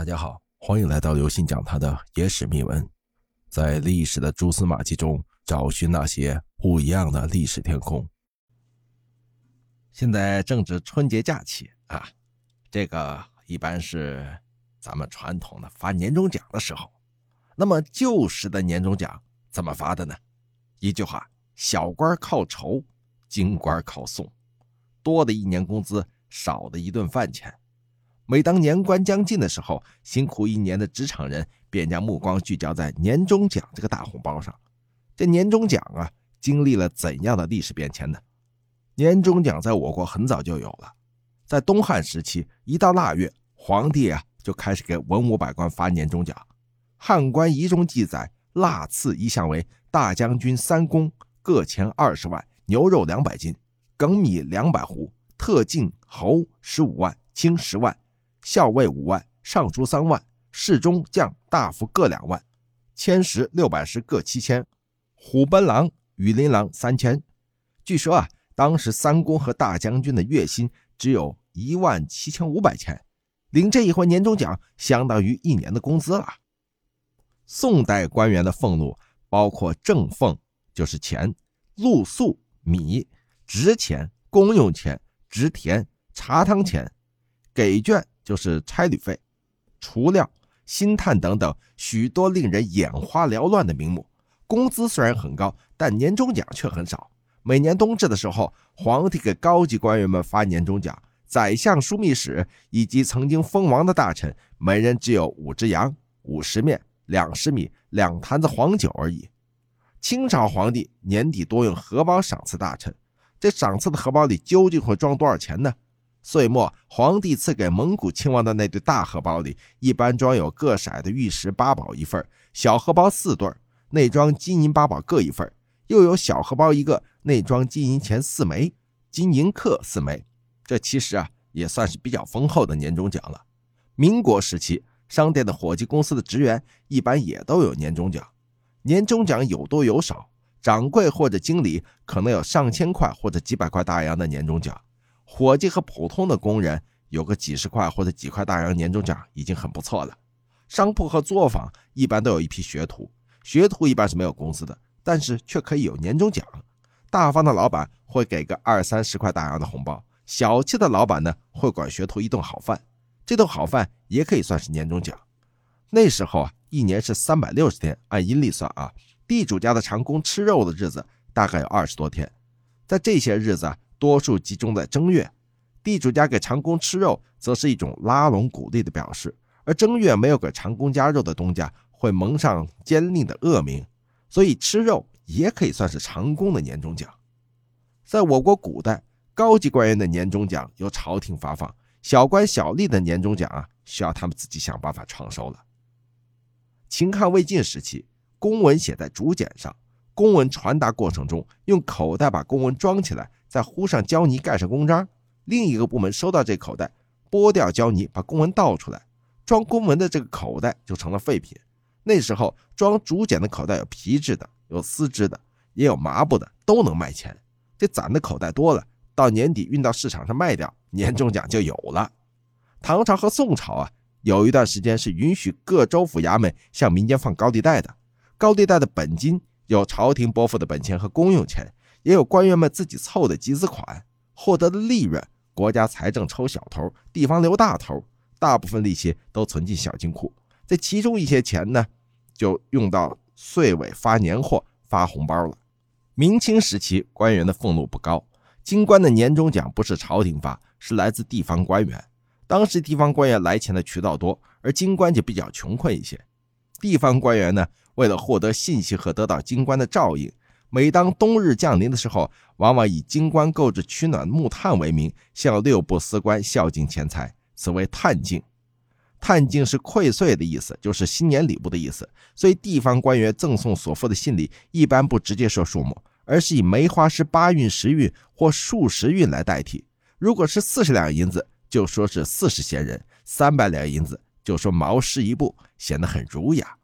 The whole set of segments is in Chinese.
大家好，欢迎来到刘信讲他的野史秘闻，在历史的蛛丝马迹中找寻那些不一样的历史天空。现在正值春节假期啊，这个一般是咱们传统的发年终奖的时候。那么旧时的年终奖怎么发的呢？一句话，小官靠酬，京官靠送，多的一年工资，少的一顿饭钱。每当年关将近的时候，辛苦一年的职场人便将目光聚焦在年终奖这个大红包上。这年终奖啊，经历了怎样的历史变迁呢？年终奖在我国很早就有了，在东汉时期，一到腊月，皇帝啊就开始给文武百官发年终奖。汉官仪中记载，腊赐一项为大将军三公各钱二十万，牛肉两百斤，粳米两百斛，特进侯十五万，卿十万。校尉五万，尚书三万，侍中、将、大夫各两万，千石、六百石各七千，虎贲郎、羽林郎三千。据说啊，当时三公和大将军的月薪只有一万七千五百钱，领这一回年终奖，相当于一年的工资了。宋代官员的俸禄包括正俸，就是钱；禄粟、米、值钱、公用钱、值田、茶汤钱、给券。就是差旅费、除料、薪炭等等许多令人眼花缭乱的名目。工资虽然很高，但年终奖却很少。每年冬至的时候，皇帝给高级官员们发年终奖，宰相、枢密使以及曾经封王的大臣，每人只有五只羊、五十面、两十米、两坛子黄酒而已。清朝皇帝年底多用荷包赏赐大臣，这赏赐的荷包里究竟会装多少钱呢？岁末，皇帝赐给蒙古亲王的那对大荷包里，一般装有各色的玉石八宝一份，小荷包四对，内装金银八宝各一份；又有小荷包一个，内装金银钱四枚，金银客四枚。这其实啊，也算是比较丰厚的年终奖了。民国时期，商店的伙计、公司的职员一般也都有年终奖。年终奖有多有少，掌柜或者经理可能有上千块或者几百块大洋的年终奖。伙计和普通的工人有个几十块或者几块大洋年终奖已经很不错了。商铺和作坊一般都有一批学徒，学徒一般是没有工资的，但是却可以有年终奖。大方的老板会给个二三十块大洋的红包，小气的老板呢会管学徒一顿好饭，这顿好饭也可以算是年终奖。那时候啊，一年是三百六十天，按阴历算啊，地主家的长工吃肉的日子大概有二十多天，在这些日子啊。多数集中在正月，地主家给长工吃肉，则是一种拉拢鼓励的表示；而正月没有给长工加肉的东家，会蒙上奸佞的恶名，所以吃肉也可以算是长工的年终奖。在我国古代，高级官员的年终奖由朝廷发放，小官小吏的年终奖啊，需要他们自己想办法创收了。秦汉魏晋时期，公文写在竹简上，公文传达过程中，用口袋把公文装起来。再糊上胶泥，盖上公章。另一个部门收到这口袋，剥掉胶泥，把公文倒出来，装公文的这个口袋就成了废品。那时候装竹简的口袋有皮质的，有丝织的，也有麻布的，都能卖钱。这攒的口袋多了，到年底运到市场上卖掉，年终奖就有了。唐朝和宋朝啊，有一段时间是允许各州府衙门向民间放高利贷的。高利贷的本金有朝廷拨付的本钱和公用钱。也有官员们自己凑的集资款，获得的利润，国家财政抽小头，地方留大头，大部分利息都存进小金库。这其中一些钱呢，就用到岁尾发年货、发红包了。明清时期，官员的俸禄不高，京官的年终奖不是朝廷发，是来自地方官员。当时地方官员来钱的渠道多，而京官就比较穷困一些。地方官员呢，为了获得信息和得到京官的照应。每当冬日降临的时候，往往以京官购置取暖木炭为名，向六部司官孝敬钱财，此为探敬。探敬是馈岁的意思，就是新年礼物的意思。所以地方官员赠送所付的信礼，一般不直接说数目，而是以梅花诗八韵、十韵或数十韵来代替。如果是四十两银子，就说是四十闲人；三百两银子，就说毛诗一部，显得很儒雅。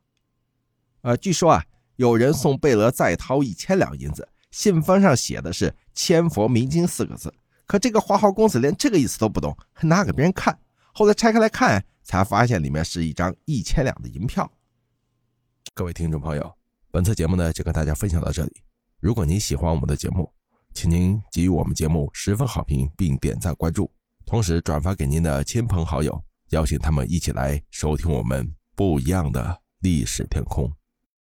呃，据说啊。有人送贝勒再掏一千两银子，信封上写的是“千佛明经”四个字，可这个花花公子连这个意思都不懂，还拿给别人看。后来拆开来看，才发现里面是一张一千两的银票。各位听众朋友，本次节目呢就跟大家分享到这里。如果您喜欢我们的节目，请您给予我们节目十分好评，并点赞关注，同时转发给您的亲朋好友，邀请他们一起来收听我们不一样的历史天空。